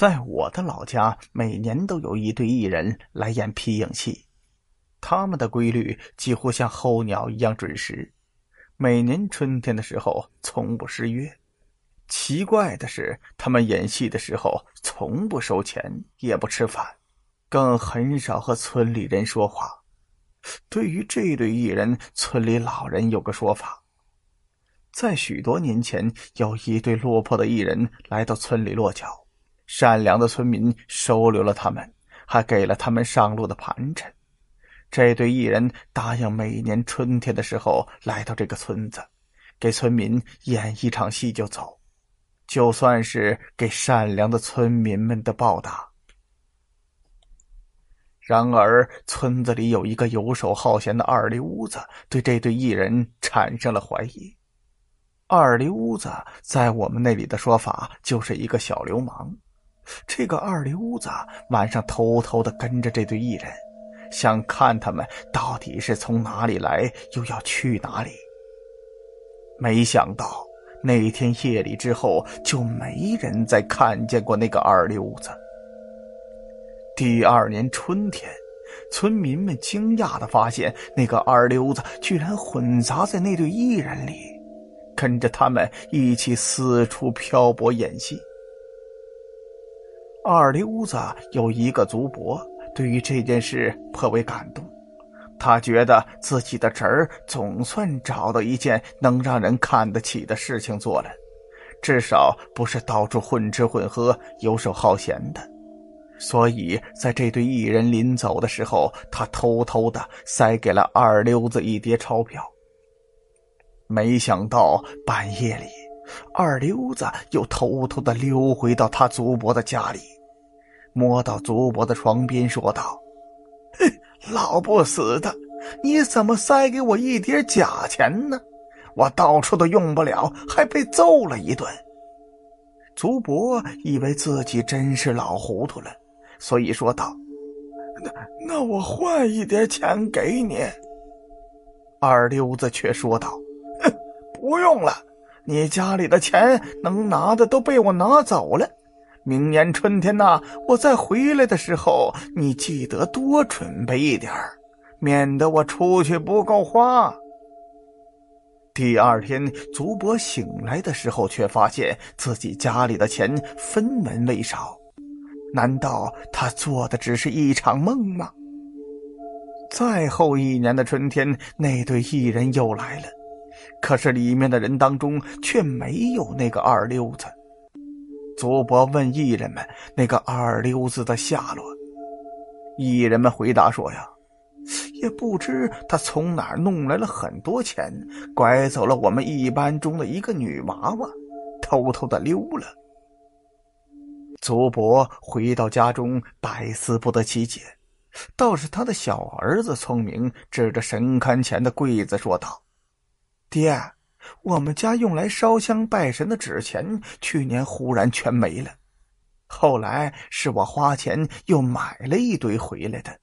在我的老家，每年都有一对艺人来演皮影戏，他们的规律几乎像候鸟一样准时，每年春天的时候从不失约。奇怪的是，他们演戏的时候从不收钱，也不吃饭，更很少和村里人说话。对于这对艺人，村里老人有个说法：在许多年前，有一对落魄的艺人来到村里落脚。善良的村民收留了他们，还给了他们上路的盘缠。这对艺人答应每年春天的时候来到这个村子，给村民演一场戏就走，就算是给善良的村民们的报答。然而，村子里有一个游手好闲的二流子，对这对艺人产生了怀疑。二流子在我们那里的说法就是一个小流氓。这个二流子晚上偷偷的跟着这对艺人，想看他们到底是从哪里来，又要去哪里。没想到那天夜里之后，就没人再看见过那个二流子。第二年春天，村民们惊讶的发现，那个二流子居然混杂在那对艺人里，跟着他们一起四处漂泊演戏。二溜子有一个族伯，对于这件事颇为感动。他觉得自己的侄儿总算找到一件能让人看得起的事情做了，至少不是到处混吃混喝、游手好闲的。所以，在这对艺人临走的时候，他偷偷的塞给了二溜子一叠钞票。没想到半夜里。二溜子又偷偷的溜回到他祖伯的家里，摸到祖伯的床边，说道：“哼，老不死的，你怎么塞给我一叠假钱呢？我到处都用不了，还被揍了一顿。”祖伯以为自己真是老糊涂了，所以说道：“那那我换一点钱给你。”二流子却说道：“哼，不用了。”你家里的钱能拿的都被我拿走了，明年春天呐，我再回来的时候，你记得多准备一点免得我出去不够花。第二天，祖伯醒来的时候，却发现自己家里的钱分文未少，难道他做的只是一场梦吗？再后一年的春天，那对艺人又来了。可是里面的人当中却没有那个二溜子。祖伯问艺人们：“那个二溜子的下落？”艺人们回答说：“呀，也不知他从哪儿弄来了很多钱，拐走了我们一班中的一个女娃娃，偷偷的溜了。”祖伯回到家中，百思不得其解。倒是他的小儿子聪明，指着神龛前的柜子说道。爹，我们家用来烧香拜神的纸钱，去年忽然全没了。后来是我花钱又买了一堆回来的。